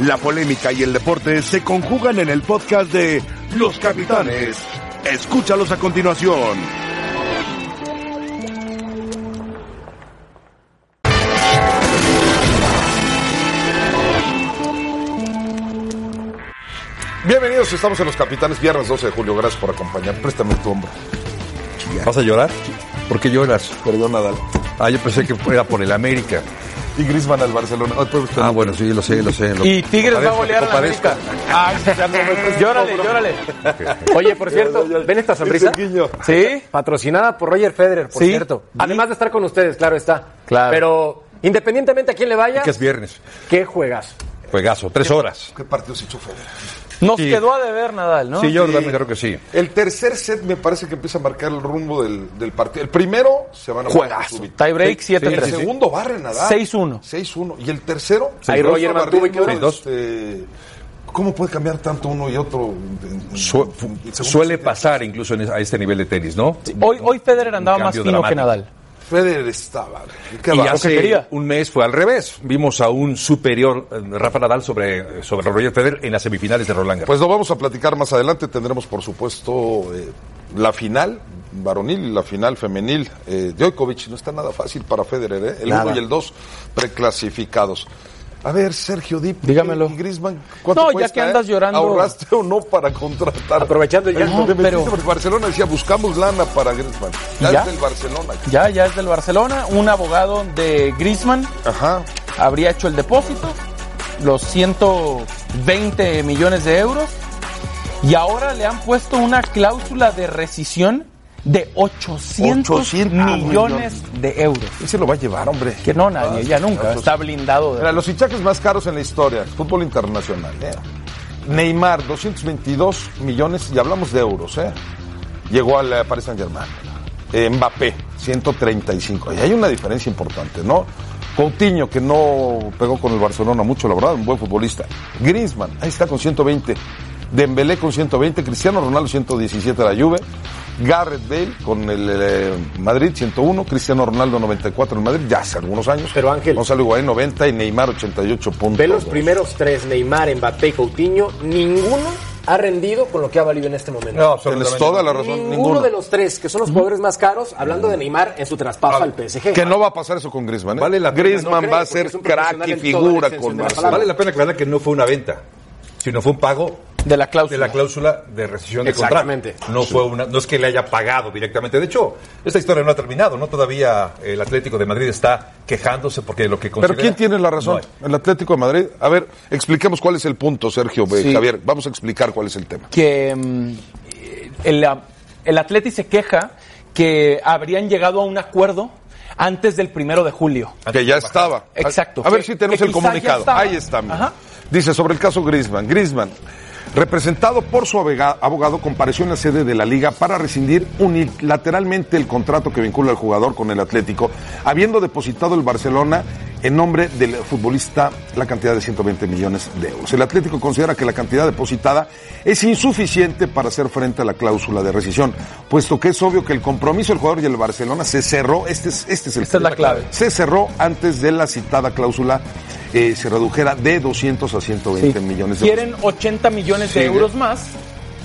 La polémica y el deporte se conjugan en el podcast de Los Capitanes. Escúchalos a continuación. Bienvenidos, estamos en Los Capitanes, viernes 12 de julio. Gracias por acompañar. Préstame tu hombro. ¿Vas a llorar? ¿Por qué lloras? Perdón, Nadal. Ah, yo pensé que era por el América. Y Griezmann al Barcelona. Ah, pues, Ah, bueno, sí, lo sé, lo sé. lo- Y Tigres va a golear a la compadezco. América. Ay, ya no me- llórale, llórale. Oye, por cierto, ¿ven esta sonrisa? Sí. Patrocinada por Roger Federer, por Sí. cierto. Además de estar con ustedes, claro está. Claro. Pero independientemente a quién le vaya, Que es viernes. ¿qué juegas? Juegazo, tres horas. ¿Qué partido se echó Federer? Nos Sí. quedó a deber Nadal, ¿no? Sí, yo también creo que sí. El tercer set me parece que empieza a marcar el rumbo del, del partido. El primero se van a Juegazo. Tie break Sí, El 7-3. segundo barre Nadal. 6-1. 6-1. Y el tercero. Ahí Roger va mantuvo este, ¿Cómo puede cambiar tanto uno y otro? en- en- Su- suele pasar incluso en a este nivel de tenis, ¿no? Hoy, hoy Federer andaba más fino que dramático. Nadal. Federer estaba. Qué Y hace quería. un mes fue al revés. Vimos a un superior eh, Rafa Nadal sobre, sobre Roger Federer en las semifinales de Roland Garros. Pues lo vamos a platicar más adelante. Tendremos, por supuesto, eh, la final varonil y la final femenil. Eh, Djokovic no está nada fácil para Federer, ¿eh? El Nada. 1 y el 2 preclasificados. A ver, Sergio Dip. Dígamelo. ¿y Griezmann, ¿cuánto No, ya que andas eh? llorando. ¿Ahorraste o no para contratar? Aprovechando te metiste pero- porque Barcelona decía, buscamos lana para Griezmann. Ya, ¿Ya? es del Barcelona. Ya, ya es del Barcelona. Un abogado de Griezmann Ajá. habría hecho el depósito, los 120 millones de euros, y ahora le han puesto una cláusula de rescisión de 800, 800 millones de euros. ¿Quién se lo va a llevar, hombre? Que no, nadie, ya nunca. Está blindado. Mira, los fichajes más caros en la historia, fútbol internacional. ¿eh? Neymar, 222 millones, y hablamos de euros, ¿eh? Llegó al eh, Paris Saint Germain. Mbappé, 135. Y hay una diferencia importante, ¿no? Coutinho, que no pegó con el Barcelona mucho, la verdad, un buen futbolista. Griezmann, ahí está con 120. Dembélé con 120, Cristiano Ronaldo 117 de la Juve. Garrett Bale con el eh, Madrid 101, Cristiano Ronaldo 94 en el Madrid, ya hace algunos años. Pero, Ángel- Gonzalo Higuaín 90 y Neymar 88 puntos. Ve los primeros tres, Neymar, Mbappé y Coutinho, ninguno ha rendido con lo que ha valido en este momento. No, Tienes toda la razón, ninguno, ninguno. de los tres, que son los jugadores más caros, hablando de Neymar en su traspaso al PSG. Que no va a pasar eso con Griezmann. ¿eh? Vale la pena, Griezmann no va a ser crack y figura con Barcelona. Vale la pena aclarar que no fue una venta, sino fue un pago de la de cláusula. la cláusula de rescisión de Exactamente. contrato. No fue una, no es que le haya pagado directamente. De hecho, esta historia no ha terminado, ¿no? Todavía el Atlético de Madrid está quejándose porque lo que Pero considera... ¿quién tiene la razón? No. El Atlético de Madrid. A ver, expliquemos cuál es el punto, Sergio, eh, Sí. Javier. Vamos a explicar cuál es el tema. que mm, el, el Atleti se queja que habrían llegado a un acuerdo antes del primero de julio. Que ya estaba. Exacto. A, a ver Que- si tenemos el comunicado. Ahí está. Dice sobre el caso Griezmann. Griezmann, representado por su abogado, compareció en la sede de la liga para rescindir unilateralmente el contrato que vincula al jugador con el Atlético, habiendo depositado el Barcelona en nombre del futbolista la cantidad de 120 millones de euros. El Atlético considera que la cantidad depositada es insuficiente para hacer frente a la cláusula de rescisión, puesto que es obvio que el compromiso del jugador y el Barcelona se cerró, este es, este es el Esta es la clave. se cerró antes de la citada cláusula eh, se redujera de 200 a 120 millones de euros. Quieren 80 millones de Sí. euros más.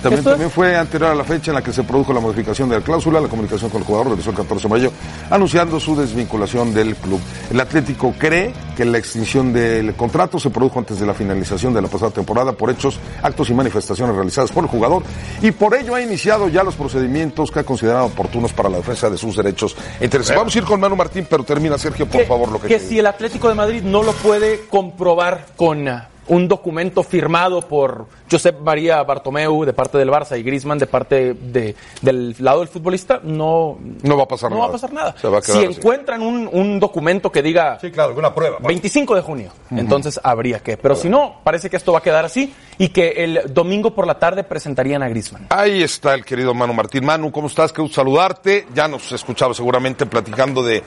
También, Esto también fue anterior a la fecha en la que se produjo la modificación de la cláusula. La comunicación con el jugador realizó el 14 de mayo, anunciando su desvinculación del club. El Atlético cree que la extinción del contrato se produjo antes de la finalización de la pasada temporada por hechos, actos y manifestaciones realizadas por el jugador y por ello ha iniciado ya los procedimientos que ha considerado oportunos para la defensa de sus derechos. Entonces, vamos a ir con Manu Martín, pero termina Sergio, por que, favor, lo que, que si el Atlético de Madrid no lo puede comprobar con un documento firmado por Josep María Bartomeu de parte del Barça y Griezmann de parte de- del lado del futbolista, no, No va a pasar no nada. va a pasar nada. Se va a quedar si así. encuentran un, un documento que diga Sí, claro, alguna prueba. 25 de junio, entonces habría que. Pero si no, parece que esto va a quedar así y que el domingo por la tarde presentarían a Griezmann. Ahí está el querido Manu Martín. Manu, ¿cómo estás? Qué gusto saludarte. Ya nos escuchaba seguramente platicando de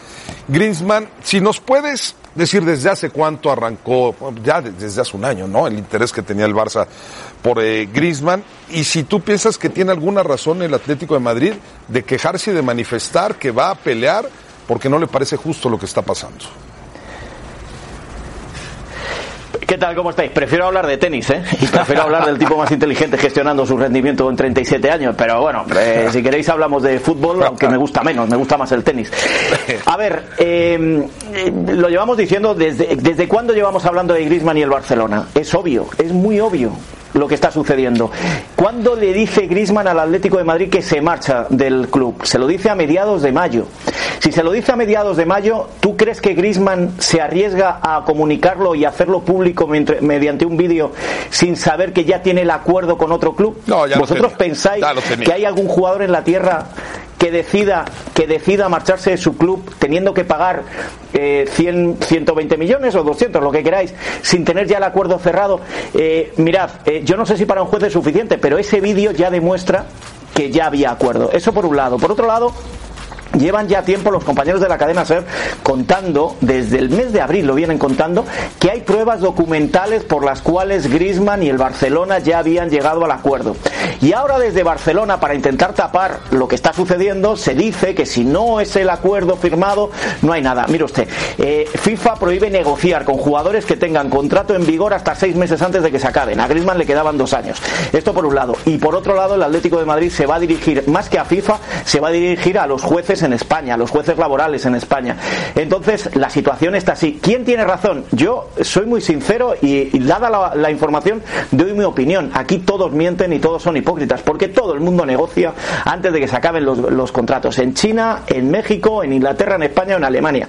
Griezmann. Si nos puedes decir desde hace cuánto arrancó, ya de- desde hace un año, ¿no? El interés que tenía el Barça por eh, Griezmann. Y si tú piensas que tiene alguna razón el Atlético de Madrid de quejarse y de manifestar que va a pelear porque no le parece justo lo que está pasando. ¿Qué tal? ¿Cómo estáis? Prefiero hablar de tenis, ¿eh? Y prefiero hablar del tipo más inteligente gestionando su rendimiento en 37 años. Pero bueno, eh, si queréis hablamos de fútbol, aunque me gusta menos, me gusta más el tenis. A ver, eh, eh, lo llevamos diciendo desde, desde cuándo llevamos hablando de Griezmann y el Barcelona. Es obvio, es muy obvio lo que está sucediendo. ¿Cuándo le dice Griezmann al Atlético de Madrid que se marcha del club? Se lo dice a mediados de mayo. Si se lo dice a mediados de mayo, ¿tú crees que Griezmann se arriesga a comunicarlo y hacerlo público mediante un vídeo sin saber que ya tiene el acuerdo con otro club? No, ya ¿Vosotros pensáis Ya lo tenía. que hay algún jugador en la tierra que decida que decida marcharse de su club teniendo que pagar eh, 100, 120 millones o 200, lo que queráis, sin tener ya el acuerdo cerrado? Eh, mirad, eh, yo no sé si para un juez es suficiente, pero ese vídeo ya demuestra que ya había acuerdo. Eso por un lado. Por otro lado, Llevan ya tiempo los compañeros de la cadena SER contando, desde el mes de abril lo vienen contando, que hay pruebas documentales por las cuales Griezmann y el Barcelona ya habían llegado al acuerdo. Y ahora desde Barcelona, para intentar tapar lo que está sucediendo, se dice que si no es el acuerdo firmado, no hay nada. Mire usted, eh, FIFA prohíbe negociar con jugadores que tengan contrato en vigor hasta seis meses antes de que se acaben. A Griezmann le quedaban dos años. Esto por un lado. Y por otro lado, el Atlético de Madrid se va a dirigir, más que a FIFA, se va a dirigir a los jueces en España, los jueces laborales en España. Entonces, la situación está así. ¿Quién tiene razón? Yo soy muy sincero y, dada la, la información, doy mi opinión. Aquí todos mienten y todos son hipócritas, porque todo el mundo negocia antes de que se acaben los, los contratos. En China, en México, en Inglaterra, en España o en Alemania.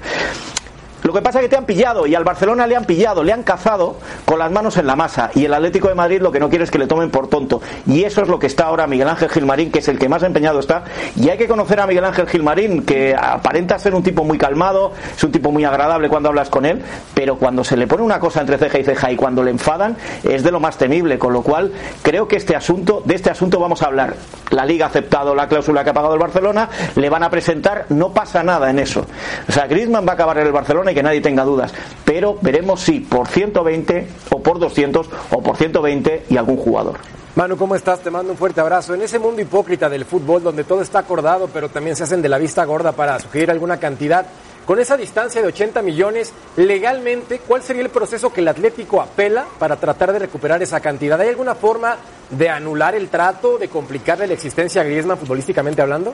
Lo que pasa es que te han pillado y al Barcelona le han pillado, le han cazado con las manos en la masa y el Atlético de Madrid lo que no quiere es que le tomen por tonto y eso es lo que está ahora Miguel Ángel Gilmarín que es el que más empeñado está y hay que conocer a Miguel Ángel Gilmarín que aparenta ser un tipo muy calmado, es un tipo muy agradable cuando hablas con él, pero cuando se le pone una cosa entre ceja y ceja y cuando le enfadan es de lo más temible, con lo cual creo que este asunto, de este asunto vamos a hablar. La liga ha aceptado la cláusula que ha pagado el Barcelona, le van a presentar, no pasa nada en eso. O sea, Griezmann va a acabar en el Barcelona que nadie tenga dudas, pero veremos si por 120 o por 200 o por 120 y algún jugador. Manu, ¿cómo estás? Te mando un fuerte abrazo. En ese mundo hipócrita del fútbol, donde todo está acordado, pero también se hacen de la vista gorda para sugerir alguna cantidad, con esa distancia de 80 millones, legalmente, ¿cuál sería el proceso que el Atlético apela para tratar de recuperar esa cantidad? ¿Hay alguna forma de anular el trato, de complicarle la existencia a Griezmann futbolísticamente hablando?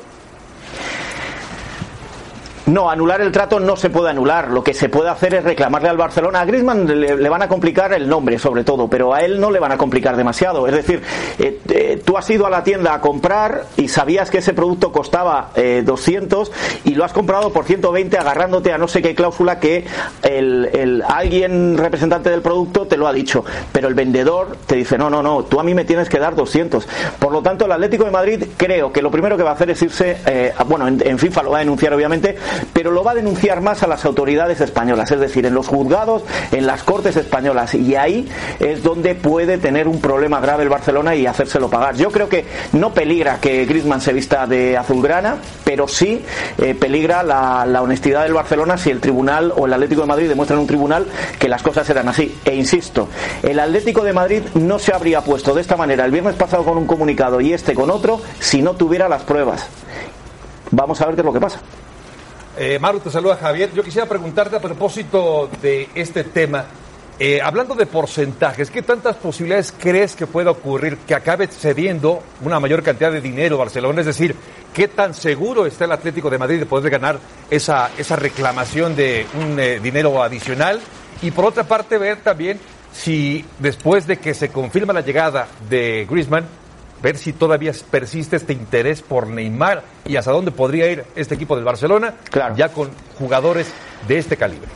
No, anular el trato no se puede anular. Lo que se puede hacer es reclamarle al Barcelona. A Griezmann le, le van a complicar el nombre, sobre todo, pero a él no le van a complicar demasiado. Es decir, eh, eh, tú has ido a la tienda a comprar y sabías que ese producto costaba eh, 200 y lo has comprado por 120 agarrándote a no sé qué cláusula que el, alguien representante del producto te lo ha dicho. Pero el vendedor te dice, no, no, no, tú a mí me tienes que dar 200. Por lo tanto, el Atlético de Madrid creo que lo primero que va a hacer es irse, eh, bueno, en, en FIFA lo va a denunciar obviamente, pero lo va a denunciar más a las autoridades españolas, es decir, en los juzgados, en las cortes españolas, y ahí es donde puede tener un problema grave el Barcelona y hacérselo pagar. Yo creo que no peligra que Griezmann se vista de azulgrana, pero sí eh, peligra la, la honestidad del Barcelona si el tribunal o el Atlético de Madrid demuestran un tribunal que las cosas eran así. E insisto, el Atlético de Madrid no se habría puesto de esta manera el viernes pasado con un comunicado y este con otro si no tuviera las pruebas. Vamos a ver qué es lo que pasa. Eh, Maru, te saluda Javier. Yo quisiera preguntarte a propósito de este tema. eh, hablando de porcentajes, ¿qué tantas posibilidades crees que pueda ocurrir que acabe cediendo una mayor cantidad de dinero Barcelona? Es decir, ¿qué tan seguro está el Atlético de Madrid de poder ganar esa, esa reclamación de un eh, dinero adicional? Y por otra parte, ver también si después de que se confirma la llegada de Griezmann, ver si todavía persiste este interés por Neymar y hasta dónde podría ir este equipo del Barcelona, Claro. ya con jugadores de este calibre.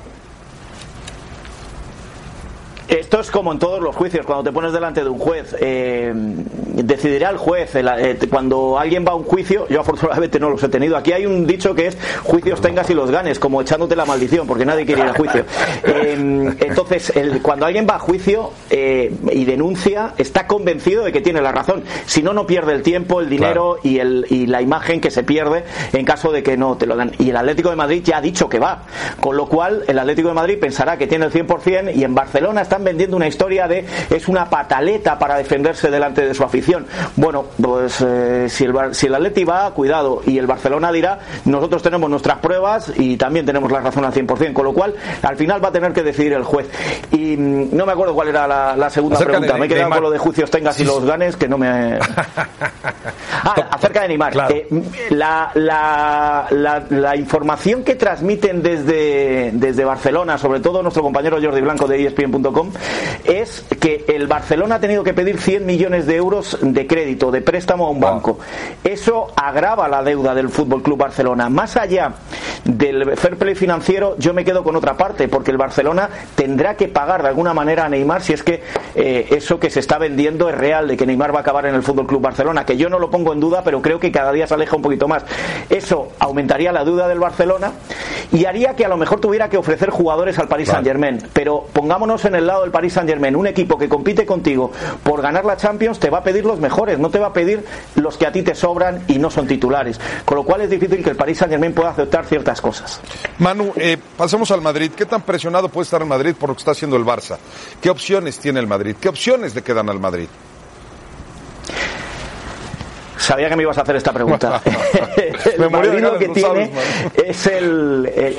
Esto es como en todos los juicios, cuando te pones delante de un juez, eh, decidirá el juez. el- eh, cuando alguien va a un juicio, yo afortunadamente no los he tenido. Aquí hay un dicho que es juicios tengas y los ganes, como echándote la maldición, porque nadie quiere ir a juicio. Eh, entonces, el- cuando alguien va a juicio eh, y denuncia, está convencido de que tiene la razón. Si no, no pierde el tiempo, el dinero y, el, y la imagen que se pierde en caso de que no te lo dan. Y el Atlético de Madrid ya ha dicho que va. Con lo cual, el Atlético de Madrid pensará que tiene el 100% y en Barcelona están están vendiendo una historia de es una pataleta para defenderse delante de su afición. Bueno, pues eh, si, el, si el Atleti va, cuidado, y el Barcelona dirá, nosotros tenemos nuestras pruebas y también tenemos la razón al 100%, con lo cual al final va a tener que decidir el juez. Y mm, no me acuerdo cuál era la, la segunda Acerca de pregunta, me he quedado con lo de juicios tengas y los ganes, que no me... Ah, acerca de Neymar. Claro. Eh, la, la- la- la información que transmiten desde, desde Barcelona, sobre todo nuestro compañero Jordi Blanco de E Es que el Barcelona ha tenido que pedir 100 millones de euros de crédito, de préstamo a un banco. Eso agrava la deuda del Fútbol Club Barcelona. Más allá del fair play financiero, yo me quedo con otra parte, porque el Barcelona tendrá que pagar de alguna manera a Neymar si es que eh, eso que se está vendiendo es real, de que Neymar va a acabar en el Fútbol Club Barcelona, que yo no lo pongo en duda, pero creo que cada día se aleja un poquito más. Eso aumentaría la duda del Barcelona y haría que a lo mejor tuviera que ofrecer jugadores al Paris Saint Germain. Pero pongámonos en el lado del Paris Saint Germain, un equipo que compite contigo por ganar la Champions te va a pedir los mejores, no te va a pedir los que a ti te sobran y no son titulares. Con lo cual es difícil que el Paris Saint Germain pueda aceptar ciertas cosas. Manu, eh, pasemos al Madrid. ¿Qué tan presionado puede estar el Madrid por lo que está haciendo el Barça? ¿Qué opciones tiene el Madrid? ¿Qué opciones le quedan al Madrid? Sabía que me ibas a hacer esta pregunta. Me el Madrid lo que tiene sabes, es el, el,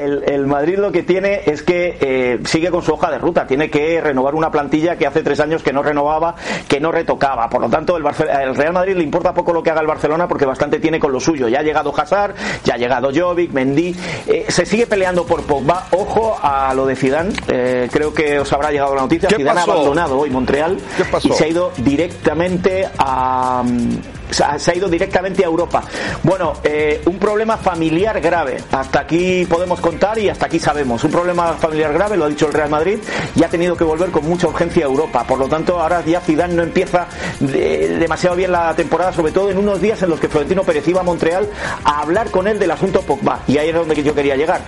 el- el Madrid lo que tiene es que eh, sigue con su hoja de ruta. Tiene que renovar una plantilla que hace tres años que no renovaba, que no retocaba. Por lo tanto, el, Barce- el Real Madrid le importa poco lo que haga el Barcelona porque bastante tiene con lo suyo. Ya ha llegado Hazard, ya ha llegado Jovic, Mendy. Eh, se sigue peleando por Pogba. Ojo a lo de Zidane. Eh, creo que os habrá llegado la noticia. ¿Qué Zidane ha abandonado hoy Montreal y se ha ido directamente a mm, se ha ido directamente a Europa. Bueno, eh, un problema familiar grave. Hasta aquí podemos contar y hasta aquí sabemos. Un problema familiar grave, lo ha dicho el Real Madrid, y ha tenido que volver con mucha urgencia a Europa. Por lo tanto, ahora ya Zidane no empieza de- demasiado bien la temporada, sobre todo en unos días en los que Florentino Pérez iba a Montreal a hablar con él del asunto Pogba. Y ahí es donde yo quería llegar.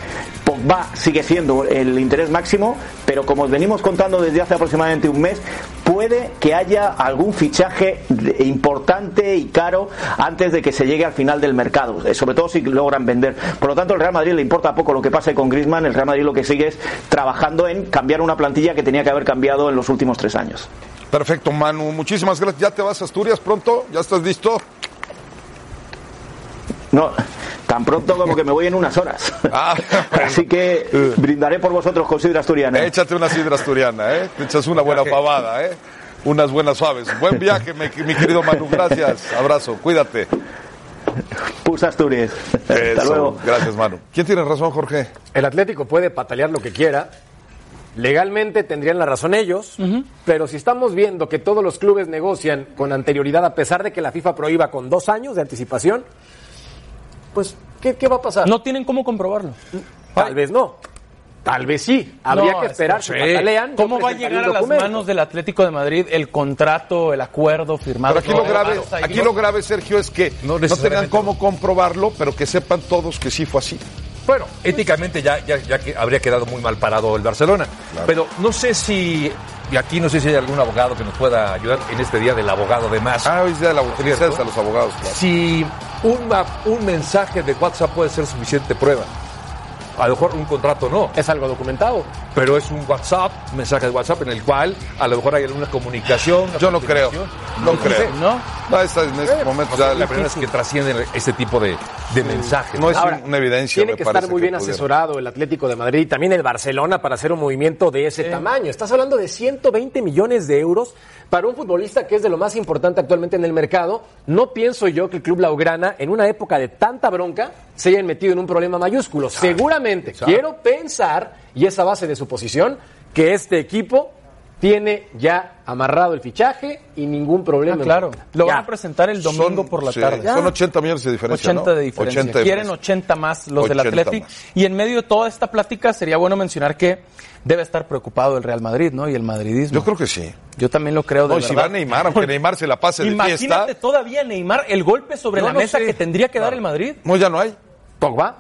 Pogba sigue siendo el interés máximo, pero como os venimos contando desde hace aproximadamente un mes, puede que haya algún fichaje importante y caro antes de que se llegue al final del mercado, eh, sobre todo si logran vender. Por lo tanto, el Real Madrid le importa poco lo que pase con Griezmann, el Real Madrid lo que sigue es trabajando en cambiar una plantilla que tenía que haber cambiado en los últimos tres años. Perfecto, Manu. Muchísimas gracias. ¿Ya te vas a Asturias pronto? ¿Ya estás listo? No, tan pronto como que me voy en unas horas. Ah, bueno. Así que brindaré por vosotros con sidra asturiana. Échate una sidra asturiana, ¿eh? Te echas una buena pavada, ¿eh? Unas buenas suaves. Buen viaje, mi, mi querido Manu. Gracias. Abrazo. Cuídate. Pus Asturias. Hasta Eso. luego. Gracias, Manu. ¿Quién tiene razón, Jorge? El Atlético puede patalear lo que quiera. Legalmente tendrían la razón ellos, pero si estamos viendo que todos los clubes negocian con anterioridad, a pesar de que la FIFA prohíba con dos años de anticipación, pues, ¿qué, qué va a pasar? No tienen cómo comprobarlo. Tal vez no. Tal vez sí. Habría No, que es- esperar patalean. ¿Cómo va a llegar a las manos del Atlético de Madrid el contrato, el acuerdo firmado? Pero aquí lo grave, aquí lo grave, Sergio, es que No no, tengan cómo comprobarlo, pero que sepan todos que sí fue así. Bueno, éticamente ya, ya, ya que habría quedado muy mal parado el Barcelona. Pero no sé si, y aquí no sé si hay algún abogado que nos pueda ayudar en este día del abogado de más. Ah, hoy es día de la felicidades a los abogados. claro. Si una- un mensaje de WhatsApp puede ser suficiente prueba. A lo mejor un contrato no, Es algo documentado. pero es un WhatsApp, un mensaje de WhatsApp en el cual a lo mejor hay alguna comunicación. Yo no creo, no sé. creo. ¿No? En este momento ya La primera vez que trascienden este tipo de, de mensajes. no es Ahora, una evidencia. Tiene me que estar muy bien asesorado el Atlético de Madrid y también el Barcelona para hacer un movimiento de ese tamaño. Estás hablando de 120 millones de euros para un futbolista que es de lo más importante actualmente en el mercado. No pienso yo que el Club Laugrana, en una época de tanta bronca, se hayan metido en un problema mayúsculo. Seguramente, quiero pensar, y esa base de su posición, que este equipo tiene ya amarrado el fichaje y ningún problema. Ah, claro. Lo van a presentar el domingo Son- por la sí, tarde. Son 80 millones de diferencia. 80 ¿no? de diferencia. 80 de Quieren diferencia. 80 más los del 80 Atleti. más. Y en medio de toda esta plática sería bueno mencionar que debe estar preocupado el Real Madrid, ¿no? Y el madridismo. Yo creo que sí. Yo también lo creo de No, y si verdad. va Neymar, aunque Neymar se la pase de Imagínate fiesta. todavía Neymar el golpe sobre Yo la no mesa sé. que tendría que dar el Madrid. No, ya no hay. Pogba.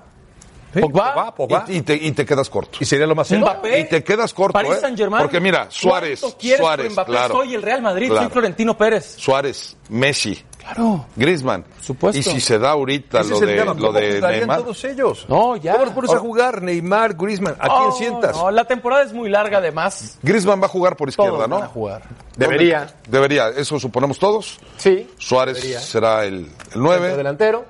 Pogba, Pogba. Y, y te, y te quedas corto. Y sería lo más serio. Mbappé, Y te quedas corto, Paris ¿eh? Saint-Germain. Porque mira, Suárez, ¿Cuánto quieres por Suárez, Mbappé? claro. Soy el Real Madrid, soy. Florentino Pérez. Suárez, Messi, Claro. Griezmann. supuesto. Y si se da ahorita lo el de, lo ¿Cómo de Neymar. todos ellos? No, ya. ¿Cómo los pones a jugar? Neymar, Griezmann. ¿A quién Oh, sientas? No, la temporada es muy larga además. Griezmann va a jugar por izquierda, Todos ¿no? van a jugar. Debería. ¿Dónde? Debería, eso suponemos todos. Sí. Suárez Debería. será el, el Centro 9. delantero.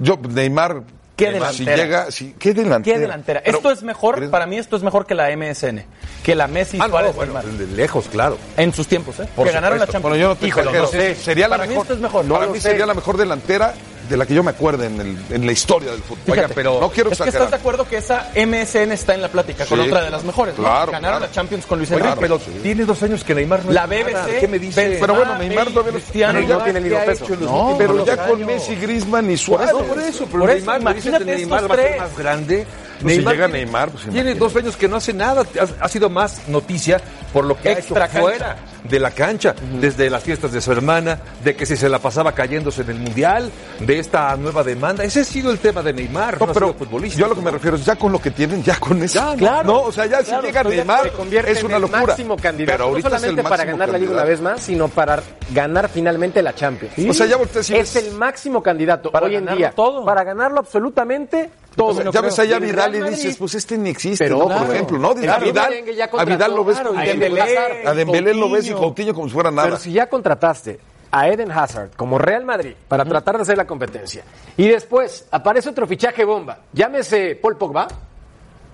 Yo, Neymar. ¿Qué Neymar, Si delantera? llega, si, ¿Qué delantera? ¿Qué delantera? Pero- esto es mejor, para mí esto es mejor que la MSN, que la Messi Ah, no, Suárez bueno, de lejos, claro. En sus tiempos, ¿eh? Por que ganaron la. Champions. Bueno, yo no te Híjole, no sé. Sería la Para mí mejor. esto es mejor. Para No lo mí sé. sería la mejor delantera de la que yo me acuerde en, el- en la historia del fútbol. Oiga, pero no quiero Es que exagerar. estás de acuerdo que esa MSN está en la plática con Sí. otra de las mejores. ¿no? Claro, Ganaron claro. la Champions con Luis Enrique. pero tiene dos años que Neymar no La es nada. BBC, ¿Qué me dice? Benzema, Pero bueno, Neymar todavía no- Cristiano, pero ya no tiene ni ¿Qué dos ha pesos. hecho en los No, Pero ya años? con Messi, Griezmann y Suárez. No, por eso, pero Por eso, Neymar, dices que imagínate Neymar va a ser más grande. Pues si llega Neymar, pues tiene imagínate. dos años que no hace nada. Ha, ha sido más noticia por lo que ha hecho cancha. fuera de la cancha, desde las fiestas de su hermana, de que si se la pasaba cayéndose en el mundial, de esta nueva demanda. Ese ha sido el tema de Neymar, no, No, pero futbolista. yo a lo que me refiero es ya con lo que tienen, ya con eso. Ya, claro. No, o sea, ya Claro, si llega Neymar, se es una locura. máximo candidato, Pero ahorita no es el solamente para ganar la liga una candidato. vez más, sino para ganar finalmente la Champions. O sea, ya volteas y es ves- el máximo candidato Para hoy en día todo. para ganarlo absolutamente todo. Ya ves allá a Vidal y dices, pues este ni existe, Pero, ¿no? claro. Por ejemplo, ¿no? Claro, a Vidal, a Vidal lo ves claro, si- Dembélé, a Dembélé lo ves y Coutinho. Como si fuera nada. Pero si ya contrataste a Eden Hazard como Real Madrid para tratar de hacer la competencia y después aparece otro fichaje bomba, llámese Paul Pogba,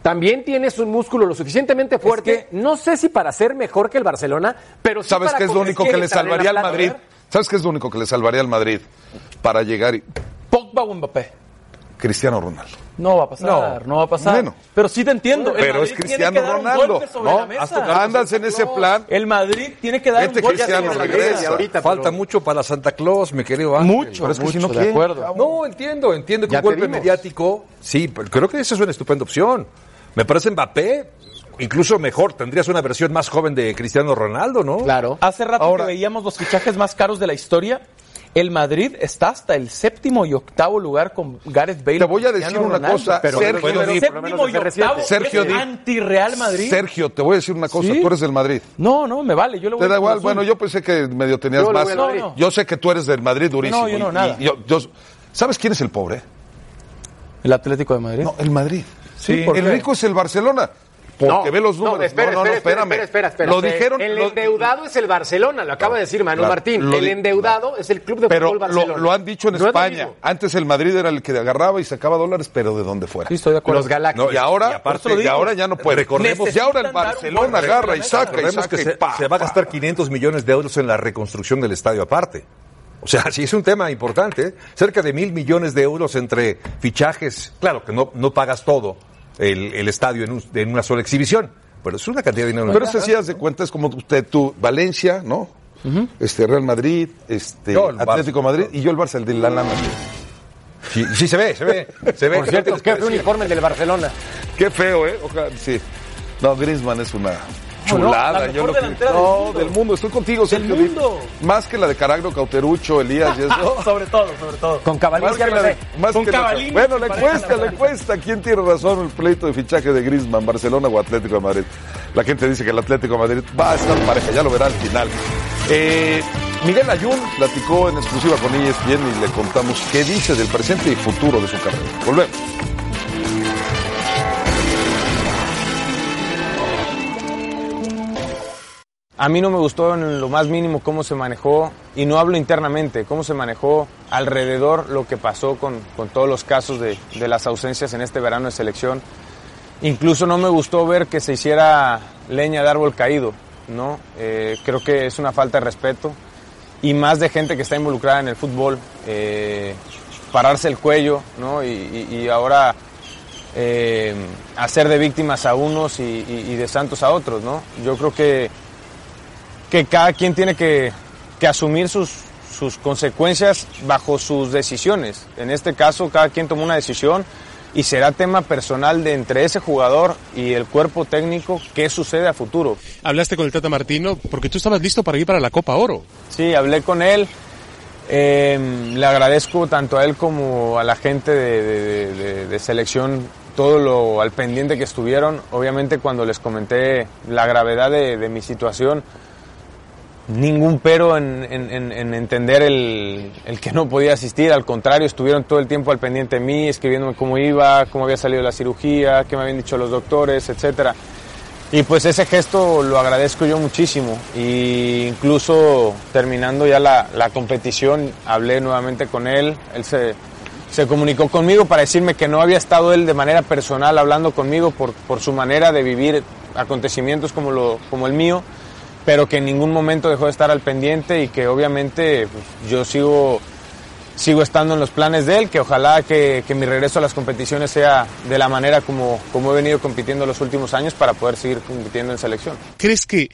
también tienes un músculo lo suficientemente fuerte, no sé si para ser mejor que el Barcelona, pero sí ¿Sabes para qué es lo único que le salvaría al. Madrid? ¿Sabes qué es lo único que le salvaría al Madrid para llegar y Pogba o Mbappé. Cristiano Ronaldo? No va a pasar, no, va a pasar. Bueno. pero sí te entiendo. el Pero Madrid es tiene Cristiano Ronaldo, ¿no? la mesa. Has tocado- Andas en ese plan. El Madrid tiene que dar Vete, un golpe Cristiano, sobre la regresa. mesa. ahorita, Falta pero- mucho para Santa Claus, mi querido Ángel. Mucho, Pero es que si mucho, no, de acuerdo. No, entiendo, entiendo que Ya un golpe dimos. mediático, sí, pero creo que esa es una estupenda opción. Me parece Mbappé, incluso mejor, tendrías una versión más joven de Cristiano Ronaldo, ¿no? Claro. Hace rato Ahora- que veíamos los fichajes más caros de la historia. El Madrid está hasta el séptimo y octavo lugar con Gareth Bale. Te voy a decir una Ronaldo. cosa, pero Sergio, bueno, El séptimo y CR7. octavo Sergio es Di. anti-Real Madrid. Sergio, te voy a decir una cosa, ¿Sí? tú eres del Madrid. No, no, me vale. Yo le voy Te da al igual, bueno, yo pensé que medio tenías Yo más. No, no. Yo sé que tú eres del Madrid durísimo. No, yo no, y- nada. y yo- yo- ¿Sabes quién es el pobre? El Atlético de Madrid. No, el Madrid. Sí, el rico es el Barcelona. Porque ve los números. No, espera, no, no, no, espera, espérame. espera, espera, espera. Lo dijeron. El lo- endeudado es el Barcelona, lo acaba de decir Manu claro, Martín. lo el endeudado es el club de Pero fútbol lo, Barcelona. lo han dicho en No es lo España. Antes el Madrid era el que agarraba y sacaba dólares, pero de donde fuera. Sí, estoy de acuerdo. Los Galácticos. No, y ahora, y aparte- y ahora ya no puede. Recordemos- y ahora el Barcelona agarra y saca y saca que y se, pa, se va a gastar 500 millones de euros en la reconstrucción del estadio aparte. O sea, sí es un tema importante. ¿eh? Cerca de mil millones de euros entre fichajes. Claro que no, no pagas todo el, el estadio en, un- en una sola exhibición, pero es una cantidad de dinero. Pero si das de cuenta, es como usted, tú, Valencia, ¿no? Este Real Madrid, este Yo, Atlético Madrid y yo el Barça, el de la lana. Sí, sí se ve, se ve. Se ve Por cierto, qué uniforme el del Barcelona. Qué feo, ¿eh? Ojalá- sí. No, Griezmann es una No, chulada. la yo mejor lo que- delantera del no, mundo. del mundo. Estoy contigo, Sergio. Mundo. Más que la de Caragno, Cauterucho, Elías y eso. sobre todo, sobre todo. Con Cavani Más que la de, más Con que la- bueno, le cuesta, le cuesta. ¿Quién tiene razón el pleito de fichaje de Griezmann, Barcelona o Atlético de Madrid? La gente dice que el Atlético de Madrid va a estar pareja, ya lo verá al final. Eh, Miguel Ayun platicó en exclusiva con ESPN y le contamos qué dice del presente y futuro de su carrera. Volvemos. A mí no me gustó en lo más mínimo cómo se manejó, y no hablo internamente, cómo se manejó alrededor lo que pasó con, con todos los casos de, de las ausencias en este verano de selección. Incluso no me gustó ver que se hiciera leña de árbol caído, ¿no? Eh, creo que es una falta de respeto y más de gente que está involucrada en el fútbol, eh, pararse el cuello, ¿no? Y, ahora eh, hacer de víctimas a unos y, y- y de santos a otros, ¿no? Yo creo que que cada quien tiene que, que asumir sus, sus consecuencias bajo sus decisiones. En este caso, cada quien tomó una decisión y será tema personal de entre ese jugador y el cuerpo técnico qué sucede a futuro. Hablaste con el Tata Martino porque tú estabas listo para ir para la Copa Oro. Sí, hablé con él. eh, le agradezco tanto a él como a la gente de, de- de- de selección todo lo al pendiente que estuvieron. Obviamente cuando les comenté la gravedad de, de mi situación, ningún pero en, en- en- en entender el, que no podía asistir, al contrario, estuvieron todo el tiempo al pendiente de mí, escribiéndome cómo iba, cómo había salido la cirugía, qué me habían dicho los doctores, etcétera. Y pues ese gesto lo agradezco yo muchísimo. Y incluso terminando ya la, la competición, hablé nuevamente con él. Él se, se comunicó conmigo para decirme que no había estado él de manera personal hablando conmigo por, por su manera de vivir acontecimientos como, lo, como el mío, pero que en ningún momento dejó de estar al pendiente y que obviamente pues, yo sigo sigo estando en los planes de él, que ojalá que, que mi regreso a las competiciones sea de la manera como, como he venido compitiendo los últimos años para poder seguir compitiendo en selección. ¿Crees que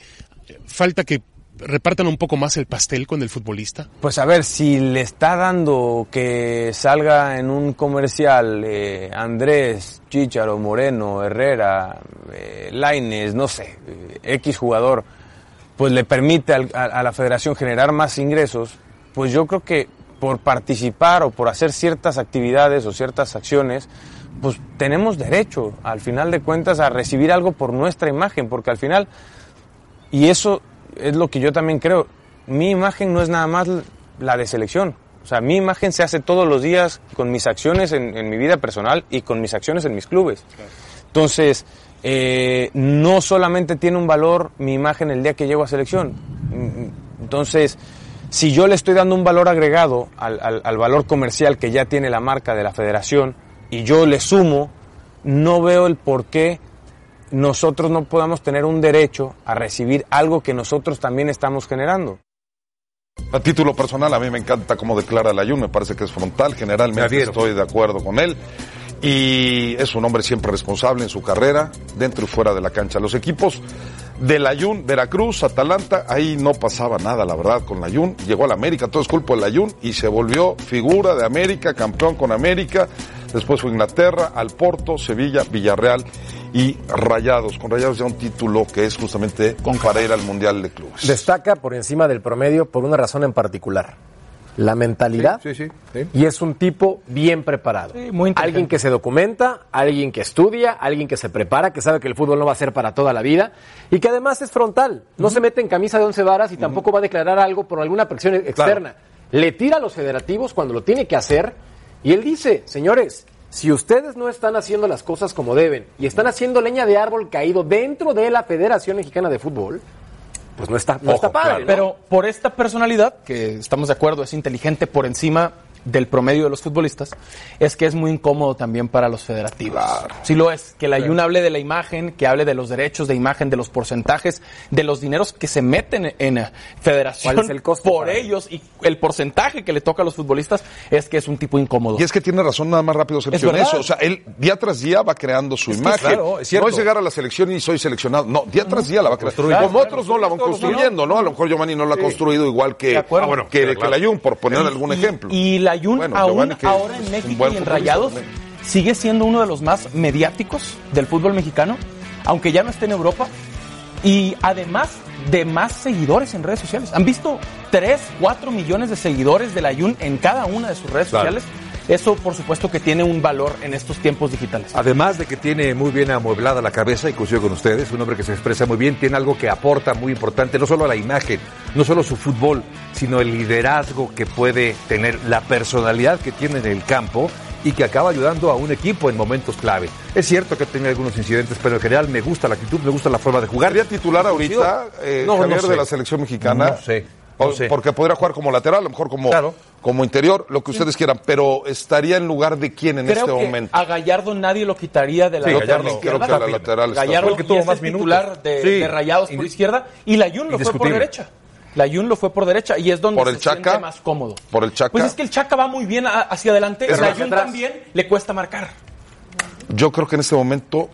falta que repartan un poco más el pastel con el futbolista? Pues a ver, si le está dando que salga en un comercial eh, Andrés, Chicharo, Moreno, Herrera, eh, Laines, no sé, eh, X jugador, pues le permite al- a, a la federación generar más ingresos, pues yo creo que por participar o por hacer ciertas actividades o ciertas acciones, pues tenemos derecho, al final de cuentas, a recibir algo por nuestra imagen, porque al final y eso es lo que yo también creo. Mi imagen no es nada más la de selección. O sea, mi imagen se hace todos los días con mis acciones en, en mi vida personal y con mis acciones en mis clubes. Entonces, eh, no solamente tiene un valor mi imagen el día que llego a selección. Entonces, si yo le estoy dando un valor agregado al, al- al valor comercial que ya tiene la marca de la federación y yo le sumo, no veo el por qué nosotros no podamos tener un derecho a recibir algo que nosotros también estamos generando. A título personal, a mí me encanta cómo declara el ayuno, me parece que es frontal, generalmente estoy de acuerdo con él. Y es un hombre siempre responsable en su carrera, dentro y fuera de la cancha. Los equipos del Ayun, Veracruz, Atalanta, ahí no pasaba nada, la verdad, con la Ayun. Llegó al América, todo es culpa del Ayun, y se volvió figura de América, campeón con América. Después fue Inglaterra, al Porto, Sevilla, Villarreal y Rayados. Con Rayados ya un título que es justamente para ir al Mundial de Clubes. Destaca por encima del promedio por una razón en particular. La mentalidad. Sí, sí, sí. Y es un tipo bien preparado. Sí, muy inteligente. alguien que se documenta, alguien que estudia, alguien que se prepara, que sabe que el fútbol no va a ser para toda la vida y que además es frontal. No se mete en camisa de once varas y tampoco va a declarar algo por alguna presión externa. Le tira a los federativos cuando lo tiene que hacer y él dice, señores, si ustedes no están haciendo las cosas como deben y están haciendo leña de árbol caído dentro de la Federación Mexicana de Fútbol, pues no está, no está padre. ¿no? Pero por esta personalidad, que estamos de acuerdo, es inteligente por encima del promedio de los futbolistas, es que es muy incómodo también para los federativos. Sí lo es, que la Ayun hable de la imagen, que hable de los derechos de imagen, de los porcentajes, de los dineros que se meten en federación ¿Cuál es el costo por ellos y el porcentaje que le toca a los futbolistas es que es un tipo incómodo. Y es que tiene razón nada más rápido Sergio en eso. O sea, él día tras día va creando su que imagen. claro, es cierto. no es llegar a la selección y soy seleccionado. No, día tras día la va creando. Como Claro, otros no la van construyendo, ¿no? A lo mejor Giovanni no la ha construido igual que, ah, bueno, que, que claro. la Jun, por poner algún ejemplo. Y la Bueno, aún ahora en México y en Rayados también. sigue siendo uno de los más mediáticos del fútbol mexicano, aunque ya no esté en Europa. Y además de más seguidores en redes sociales. ¿Han visto 3, 4 millones de seguidores de la Jun en cada una de sus redes Claro. sociales? Eso, por supuesto, que tiene un valor en estos tiempos digitales. Además de que tiene muy bien amueblada la cabeza, y coincido con ustedes, un hombre que se expresa muy bien, tiene algo que aporta muy importante, no solo a la imagen, no solo su fútbol, sino el liderazgo que puede tener, la personalidad que tiene en el campo y que acaba ayudando a un equipo en momentos clave. Es cierto que tiene algunos incidentes, pero en general me gusta la actitud, me gusta la forma de jugar. ¿Sería titular ahorita eh, No, no Javier sé. de la selección mexicana? No sé, no sé. Porque podría jugar como lateral, a lo mejor como, Claro. Como interior, lo que ustedes quieran, pero estaría en lugar de quién en Creo este que momento. a Gallardo nadie lo quitaría de la Sí, lateral Gallardo, creo izquierda. que a la lateral. Gallardo que tuvo más titular de, Sí. de Rayados por izquierda y la Jun lo fue por derecha. La Jun lo fue por derecha y es donde ¿Por el se Chaca? siente más cómodo. ¿Por el Chaca? Pues es que el Chaca va muy bien a- hacia adelante, Es la más, Jun atrás. también le cuesta marcar. Yo creo que en este momento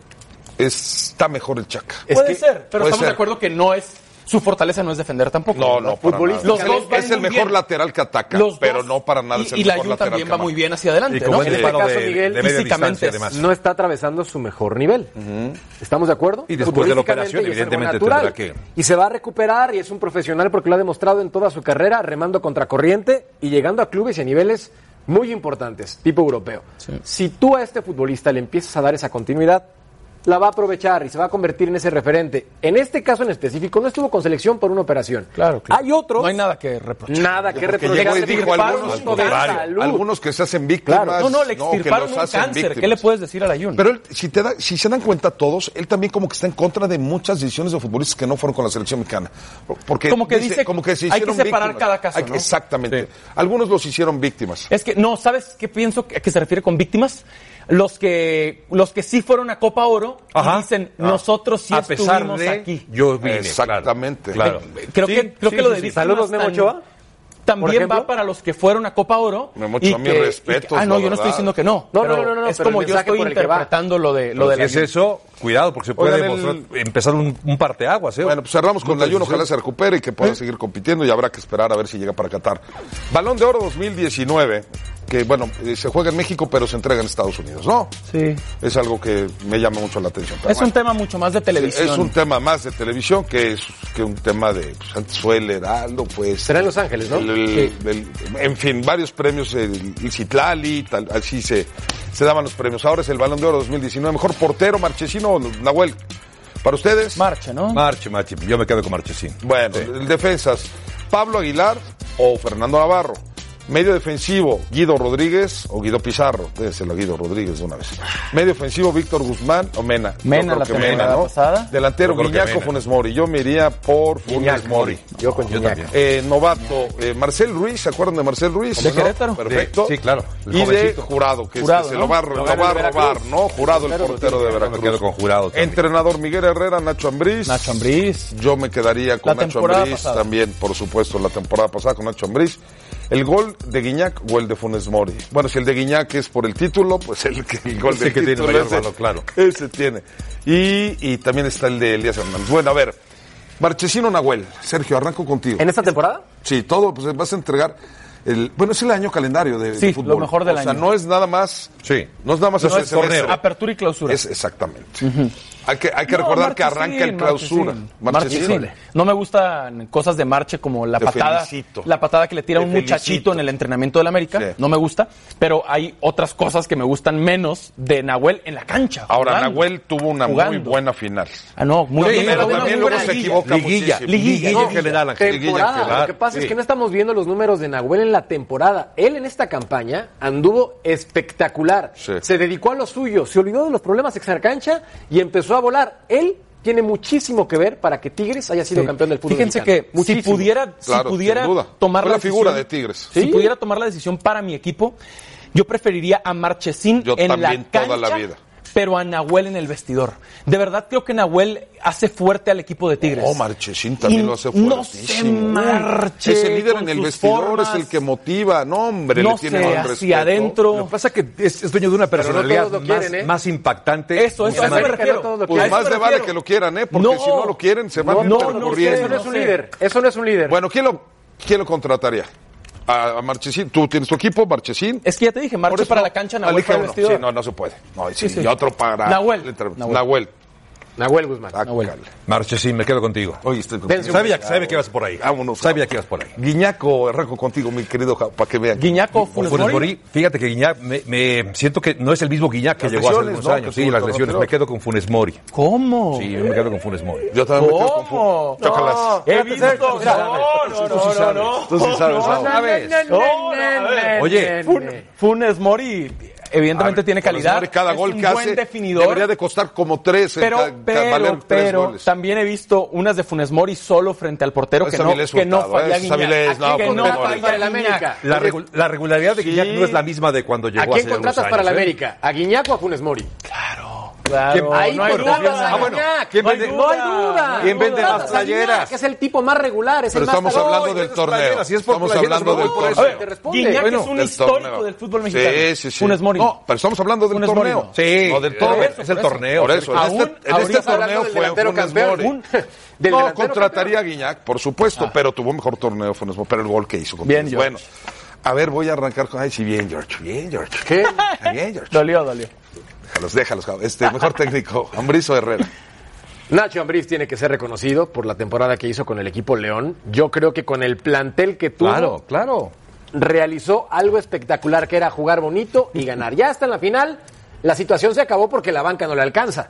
está mejor el Chaca. Es puede que- ser, pero puede estamos ser. de acuerdo que no es su fortaleza no es defender tampoco. No, no, para futbolista- nada. Los dos van es el mejor bien. lateral que ataca, Los pero dos. no para nada y, es el y la mejor Jun lateral también que va muy bien hacia adelante, Y ¿no? En este disparo caso, de, Miguel, de físicamente no está atravesando su mejor nivel. ¿Estamos de acuerdo? Y después de la operación, y evidentemente, natural. tendrá que- Y se va a recuperar y es un profesional porque lo ha demostrado en toda su carrera, remando contra corriente y llegando a clubes y a niveles muy importantes, tipo europeo. Si tú a este futbolista le empiezas a dar esa continuidad, la va a aprovechar y se va a convertir en ese referente. En este caso en específico, no estuvo con selección por una operación. Claro, claro. Hay otros. No hay nada que reprochar. Nada que reprochar. dijo Extirparon algunos, un nivel de salud. algunos que se hacen víctimas. No, no, le que extirparon un hacen cáncer. ¿Qué víctimas. le puedes decir a la Jun? Pero él, si, te da, si se dan cuenta todos, él también como que está en contra de muchas decisiones de futbolistas que no fueron con la selección mexicana. Porque Como que dice, como que se hay que separar víctimas. cada caso, Hay que- ¿no? Exactamente. Algunos los hicieron víctimas. Es que, no, ¿sabes qué pienso que, que se refiere con víctimas? Los que, los que sí fueron a Copa Oro Ajá. y dicen, Ah. nosotros sí a pesar estuvimos de aquí. yo vine. Exactamente. Claro. Creo Sí, que, creo sí, que lo de sí. Saludos, Memo Ochoa. También va para los que fueron a Copa Oro. Memo y Ochoa, mis que- respetos, ah, no, yo no estoy diciendo que no. No, pero no, no, no, Es como yo estoy interpretando lo de, lo Pero de si la es eso, cuidado, porque se puede Oigan, el- mostrar- empezar un, un parteaguas. ¿eh? Bueno, pues cerramos con la Jun, ojalá se recupere y que pueda seguir compitiendo y habrá que esperar a ver si llega para Qatar. Balón de Oro 2019, que bueno, eh, se juega en México pero se entrega en Estados Unidos, ¿no? Sí. Es algo que me llama mucho la atención. Pero Es un tema mucho más de televisión. Es un tema más de televisión que es que un tema de pues, antes fue el Heraldo, pues. Será en Los Ángeles, ¿no? el- el- el- en fin, varios premios, el, el Citlali, tal, así se, se daban los premios. Ahora es el Balón de Oro 2019. Mejor portero, Marchesino o Nahuel. Para ustedes, Marcha, ¿no? Marche, Marche. Yo me quedo con Marchesín. bueno, el defensas, Pablo Aguilar o Fernando Navarro. Medio defensivo, Guido Rodríguez o Guido Pizarro. Debe ser Guido Rodríguez de una vez. Medio ofensivo, Víctor Guzmán o Mena. Yo Mena creo la que pasada. Delantero, que Guiñaco, Mena. Funes Mori. Yo me iría por Funes Guiñac, Mori. Yo con Yo también. Eh, novato, eh, Marcel Ruiz, ¿se acuerdan de Marcel Ruiz? ¿De Querétaro? Perfecto. De- sí, claro, el Y de. Jurado, que Jurado, se ¿no? lo va, a- Lo va a el Veracruz. robar, ¿no? Jurado, el Portero, de Yo me Veracruz. quedo con jurado también. Entrenador Miguel Herrera, Nacho Ambriz. Nacho Ambriz. Yo me quedaría con La Nacho Ambriz pasada. también, por supuesto, la temporada pasada con Nacho Ambriz. ¿El gol de Guiñac o el de Funes Mori? Bueno, si el de Guiñac es por el título, pues el, que- el gol Ese del que tiene mayor ese, valor, claro. Ese tiene. Y, y también está el de Elías Hernández. Bueno, a ver, Marchesino Nahuel. Sergio, arranco contigo. ¿En esta temporada? Sí, todo, pues vas a entregar. El, bueno, es el año calendario de, de Sí, fútbol. lo mejor del o sea, año. no es nada más. Sí. No es nada más No hacer es torneo. Apertura y clausura. Es exactamente. Hay que, hay que No, recordar que arranca el clausura. Marchesín. Marchesín. Marchesín. No me gustan cosas de marche como la Te patada, felicito. la patada que le tira Te un muchachito en el entrenamiento del América. Sí. No me gusta, pero hay otras cosas que me gustan menos de Nahuel en la cancha. Ahora, jugando. Nahuel tuvo una muy buena final. Ah, no, muy Sí, bien. pero también luego buena se equivoca Liguilla, muchísimo. liguilla. Liguilla. Lo que pasa es que no estamos viendo los números de Nahuel en la temporada. Él en esta campaña anduvo espectacular. Sí. Se dedicó a lo suyo, se olvidó de los problemas extracancha y empezó a volar. Él tiene muchísimo que ver para que Tigres haya sido Sí. campeón del fútbol. Fíjense mexicano. que si Muchísimo. pudiera, Claro, si pudiera tomar Fue la la figura decisión- de Tigres. Si Sí. pudiera tomar la decisión para mi equipo, yo preferiría a Marchesín Yo en la también cancha, toda la vida. Pero a Nahuel en el vestidor. De verdad creo que Nahuel hace fuerte al equipo de Tigres. Oh, Marchesín también Y lo hace No fuertísimo. se marche Es el líder en el vestidor, formas. es el que motiva. No, hombre, no le tiene sé, hacia respeto. adentro. Lo que pasa es que es, es dueño de una no personalidad más, quieren, ¿eh? más impactante. Eso, eso, eso me refiero. no Pues más le vale que lo quieran, ¿eh? Porque No. si no lo quieren, se van No, a no, no, corriendo. eso no es un No líder. Eso no es un líder. Bueno, ¿quién lo, quién lo contrataría? A, Marchesín. ¿Tú tienes tu equipo, Marchesín? Es que ya te dije, marche para no. la cancha, Nahuel para el. Sí, no, no se puede. No, y, sí, Sí, sí. y otro para... Nahuel. Nahuel. Nahuel. Nahuel Guzmán. Ah, Nahuel. cale. Marchesín, me quedo contigo. Oye, estoy un Sabía, sabía que ibas por ahí. Vámonos. Sabía que ibas por ahí. Guiñaco, arranco contigo, mi querido, para que vean. Guiñaco, Funes Funes Mori. Fíjate que Guiñac, me, me siento que no es el mismo Guiñac que Las llegó hace algunos ¿no? años. Sí, las lesiones. torneo. Me quedo con Funes Mori. ¿Cómo? Sí, yo me quedo con Funes Mori. Yo también me quedo con ¿Cómo? Fu- Chócalas. He visto. No, no, no, no, no. Tú sí sabes, sabes. No, no, a ver. Oye, Fun- Funes Mori, evidentemente tiene Funes calidad. Mori, cada es gol un que buen hace definidor. debería de costar como tres, Pero, ca- ca- pero, valer tres pero, goles. también he visto unas de Funes Mori solo frente al portero que no, que no falla Guiñac. La, regu- la regularidad de Guiñac no es la misma de cuando llegó ¿A quién hace algunos contratas para el ¿eh? América? ¿A Guiñac o a Funes Mori? Claro, Ahí no hay duda. Ah, bueno. ¿quién no, hay, vende- no hay duda. ¿Quién vende más playeras? que es el tipo más regular, es Pero el más estamos talón. hablando del torneo. si es por Estamos hablando del torneo. Te responde. Guiñac Bueno, es un del histórico torneo. del fútbol mexicano. Sí, sí, sí. Funes Mori. No, pero estamos hablando del Funes Mori torneo. no. Sí, No del todo. es el torneo. Por eso, en Aún, este, en este hablando torneo fue Funes. Mori. No, contrataría a Guiñac, por supuesto, pero tuvo mejor torneo Funes Mori, pero el gol que hizo. con Bien. Bueno, a ver, voy a arrancar con... Ay, sí, bien, George, bien, George. ¿Qué? Bien, George. Dolió, dolió. Déjalos, déjalos. Este, mejor técnico, Ambrizo Herrera. Nacho Ambriz tiene que ser reconocido por la temporada que hizo con el equipo León. Yo creo que con el plantel que tuvo, Claro, claro. realizó algo espectacular que era jugar bonito y ganar. Ya hasta en la final, la situación se acabó porque la banca no le alcanza.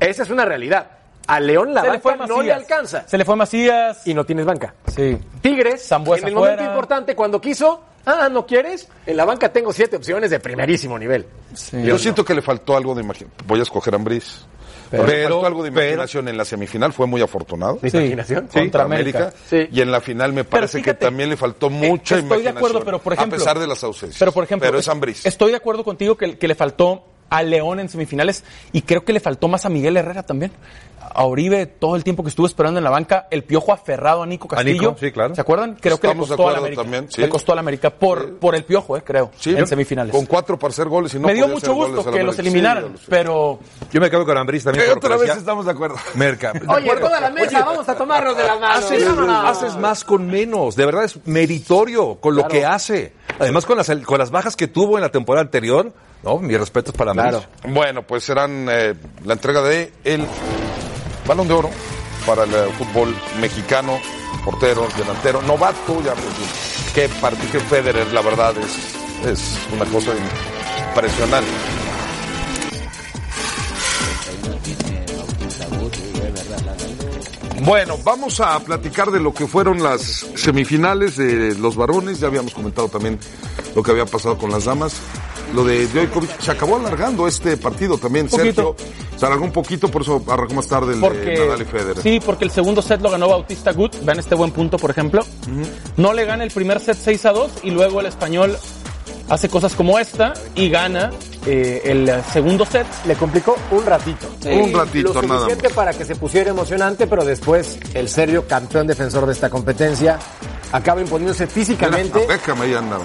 Esa es una realidad. A León la Se le fue banca no le alcanza. Se le fue Macías. Y no tienes banca. Sí. Tigres, Zambuesa en el momento fuera. importante, cuando quiso, ah, ¿no quieres? En la banca tengo siete opciones de primerísimo nivel. Yo siento que le faltó algo de imaginación. Voy a escoger a Ambriz. Pero, le Pero- faltó algo de pero- imaginación en la semifinal, fue muy afortunado. ¿De imaginación? Contra América. Sí. Y en la final me parece fíjate, que también le faltó mucha Eh, estoy de imaginación. acuerdo, pero por ejemplo- A pesar de las ausencias. Pero por ejemplo, Pero es Ambriz. estoy de acuerdo contigo que, que le faltó a León en semifinales y creo que le faltó más a Miguel Herrera también. A Oribe todo el tiempo que estuvo esperando en la banca, el piojo aferrado a Nico A Castillo. Nico, sí, claro. ¿Se acuerdan? Creo que le Estamos de costó a la acuerdo América. también, sí. Le costó a la América por, por el piojo, eh, creo, Sí, en semifinales. Con cuatro para hacer goles y no Me dio mucho gusto a la que los eliminaran, pero Yo me quedo con Ambriz también. Que otra vez estamos de acuerdo. Merca. Oye, toda la mesa, vamos a tomarnos de las manos. Haces, más con menos, de verdad es meritorio con lo que hace. Además con las, con las bajas que tuvo en la temporada anterior, no, mis respetos para. Claro. Bueno, pues serán eh, la entrega de el Balón de Oro para el eh, fútbol mexicano, portero, delantero, novato, ya pues, qué partido, qué Federer, la verdad es, es una cosa impresionante. Bueno, vamos a platicar de lo que fueron las semifinales de los varones. Ya habíamos comentado también lo que había pasado con las damas. Lo de Djokovic se acabó alargando este partido también. Sergio. Se alargó un poquito, por eso arrancó más tarde el de porque Nadal y Federer. sí, porque el segundo set lo ganó Bautista Gut, vean este buen punto, por ejemplo. No le gana el primer set 6 a 2 y luego el español hace cosas como esta y gana eh, el segundo set. Le complicó un ratito. Un ratito, Lo nada suficiente para que se pusiera emocionante, pero después el serbio, campeón defensor de esta competencia, acaba imponiéndose físicamente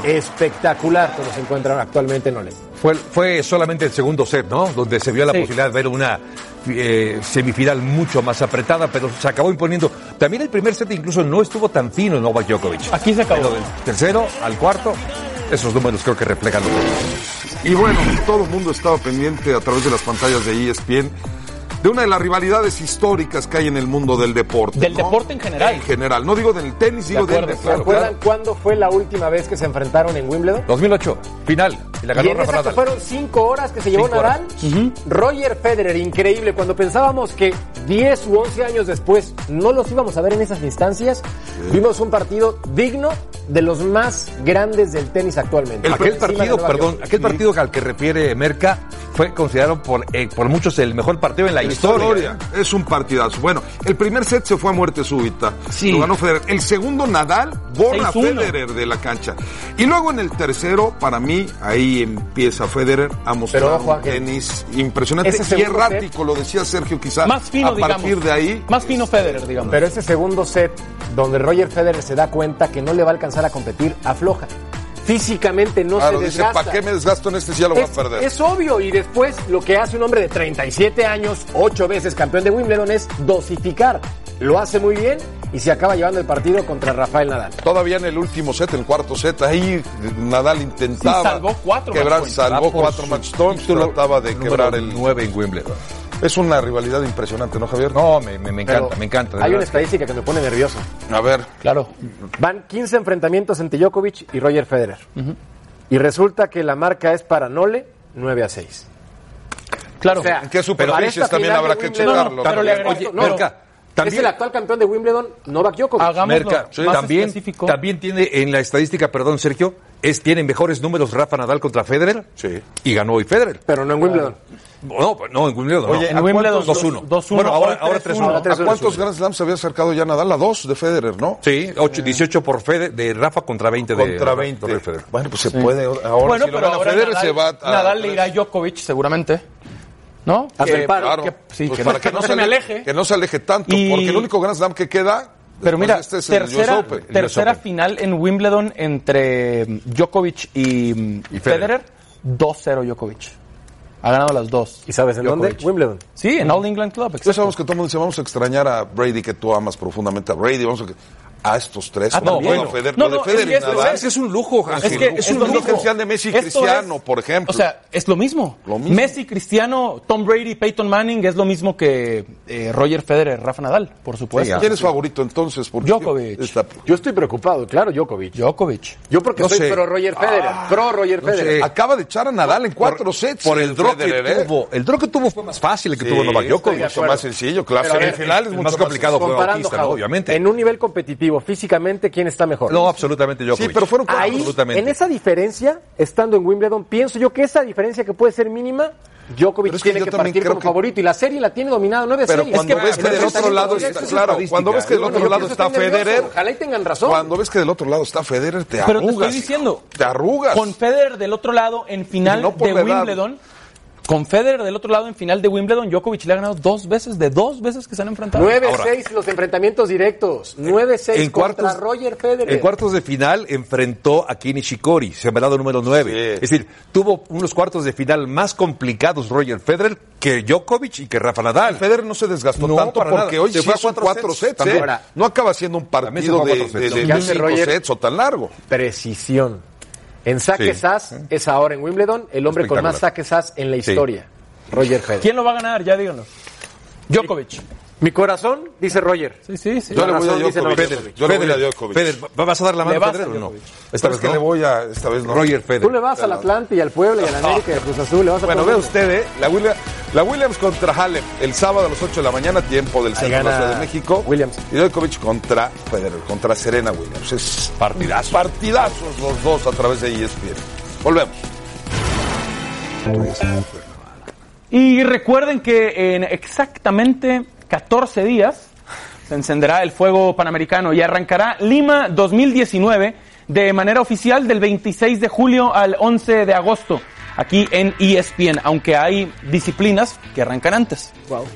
espectacular, como se encuentra actualmente en Ole. Fue, fue solamente el segundo set, ¿no? Donde se vio la Sí. posibilidad de ver una eh, semifinal mucho más apretada, pero se acabó imponiendo. También el primer set incluso no estuvo tan fino Novak Djokovic. Aquí se acabó. Pero del tercero al cuarto, esos números creo que reflejan lo que Y bueno, todo el mundo estaba pendiente a través de las pantallas de ESPN de una de las rivalidades históricas que hay en el mundo del deporte. Del ¿no? deporte en general. En general. No digo del tenis, digo del acuerdo, ¿Se deporte. acuerdan cuándo fue la última vez que se enfrentaron en Wimbledon? 2008, final. Y la Y ganó en Rafa esa que Nadal. fueron cinco horas que se llevó. Nadal, Roger Federer, increíble. Cuando pensábamos que 10 u 11 años después no los íbamos a ver en esas instancias, vimos un partido digno de los más grandes del tenis actualmente. Aquel partido, perdón, aquel partido al que refiere Merca fue considerado por, eh, por muchos el mejor partido en la historia. Historia. Es un partidazo. Bueno, el primer set se fue a muerte súbita. Sí. Lo ganó Federer. El segundo, Nadal, borra a 6-1. Federer de la cancha. Y luego en el tercero, para mí, ahí empieza Federer a mostrar Pero ojo, un tenis impresionante Ese y segundo set- errático, lo decía Sergio, quizá. Más fino, a partir digamos. de ahí. Más fino Federer, digamos. Pero ese segundo set, donde Roger Federer se da cuenta que no le va a alcanzar a competir, afloja. Físicamente no Claro, se dice, desgasta. ¿para qué me desgasto en este si ya lo voy a Es, perder? es obvio, y después lo que hace un hombre de 37 años, ocho veces campeón de Wimbledon, es dosificar. Lo hace muy bien y se acaba llevando el partido contra Rafael Nadal. Todavía en el último set, el cuarto set, ahí Nadal intentaba Sí, salvó cuatro quebrar, salvó por cuatro match trataba de quebrar el... 9 en Wimbledon. Es una rivalidad impresionante, ¿no, Javier? No, me, me- me encanta, Pero me encanta. Hay una estadística que me pone nervioso. A ver, Claro. Van 15 enfrentamientos entre Djokovic y Roger Federer. Y resulta que la marca es para Nole 9 a 6. Claro. O sea, ¿en qué superficies también habrá que checarlo? pero le También. No, Merca, Es el actual campeón de Wimbledon, Novak Djokovic. Merca, más también, específico. también tiene en la estadística, perdón, Sergio, es tiene mejores números Rafa Nadal contra Federer. Sí. Y ganó hoy Federer. Pero no en Wimbledon. No, pues no, en Wimbledon. Oye, no. en Wimbledon 2-1. 2-1. Bueno, ahora, Hoy ahora 3-1. 3-1. Ahora ¿A cuántos Grand Slams se había acercado ya Nadal? A dos de Federer, ¿no? Sí, 8, 18 por Federer, de Rafa contra 20 de Contra de 20. Federer. Bueno, pues se puede. Ahora bueno, si lo pero gana ahora Federer Nadal, se va a... Nadal le irá a Djokovic seguramente. ¿no? Haz el paro. Claro. que- sí, Pues que, para no, que no se me ale- aleje. Que no se aleje tanto, Y- porque el único Grand Slam que queda. Pero mira, de este es tercera, tercera final en Wimbledon entre Djokovic y, mm, Y Federer, 2-0 Djokovic. Ha ganado las dos. ¿Y sabes en Djokovic. dónde? Wimbledon. Sí, en All England Club. Ya sabemos que todo el mundo dice, vamos a extrañar a Brady, que tú amas profundamente a Brady. Vamos a... a estos tres. Ah, no, bueno, Federer, No, lo de no, Federer es que Nadal. es- Es un lujo, Ángel. Es que es, Es que decían de Messi y Cristiano, es- por ejemplo. O sea, es lo mismo. Lo mismo. Messi, Cristiano, Tom Brady, Peyton Manning es lo mismo que eh, Roger Federer, Rafa Nadal, por supuesto. ¿Quién es favorito entonces? Porque Djokovic. está- Yo estoy preocupado, claro, Djokovic. Djokovic. Yo porque No soy sé. pro Roger Federer, pro Roger no Federer. sé. Acaba de echar a Nadal en cuatro sets. Por el draw Federer, que ¿eh? tuvo. El draw que tuvo fue más fácil el que Sí, tuvo Novak Djokovic. más sencillo, claro. Pero a ver, Semifinales el mucho más complicado fue Comparando, ¿no? Obviamente. En un nivel competitivo, físicamente, ¿quién está mejor? No, absolutamente Djokovic. Sí, pero fueron. Ahí, absolutamente. en esa diferencia, estando en Wimbledon, pienso yo que esa diferencia que puede ser mínima, Djokovic es que tiene yo que partir como que- favorito y la serie la tiene dominada 9 Pero 6. cuando ves que del otro lado está, claro, cuando ves que del otro lado está Federer, Ojalá y tengan razón. cuando ves que del otro lado está Federer, te Pero te arrugas. estoy diciendo, Te arrugas. con Federer del otro lado en final no de edad. Con Federer del otro lado en final de Wimbledon, Djokovic le ha ganado dos veces, de dos veces que se han enfrentado. 9-6 los enfrentamientos directos. 9-6 en contra cuartos, Roger Federer. en cuartos de final enfrentó a Kini Shikori, sembrado número 9. Sí. Es decir, tuvo unos cuartos de final más complicados Roger Federer que Djokovic y que Rafa Nadal. Federer no se desgastó No, tanto para porque nada. hoy Se sí fue a son cuatro cuatro sets. sets. ¿eh? Ahora, No acaba siendo un partido de, cuatro de, hace cinco Roger- sets o tan largo. Precisión. En saques Sí. as es ahora en Wimbledon el hombre con más saques as en la Sí. historia. Roger Federer. ¿Quién lo va a ganar? Ya díganlo. Djokovic. Mi corazón dice Roger. Sí, sí, sí. Yo le voy a Djokovic. Federer. Yo le voy a Djokovic. Federer, ¿va- ¿vas a dar la mano a Federer o no? Esta vez que no. le voy a, esta vez no. Roger Tú Federer. le vas al Atlante y al Puebla y al América y al Cruz Azul. Le vas a Bueno, ve usted, ¿eh? La, Williams, la Williams contra Halep el sábado a las 8 de la mañana, tiempo del centro de la Ciudad de México. Williams. Y Djokovic contra Federer, contra Serena Williams. Es Partidazo. partidazos los dos a través de ESPN. Volvemos. Y recuerden que en exactamente 14 días se encenderá el fuego panamericano y arrancará Lima 2019 de manera oficial del 26 de julio al 11 de agosto aquí en ESPN, aunque hay disciplinas que arrancan antes.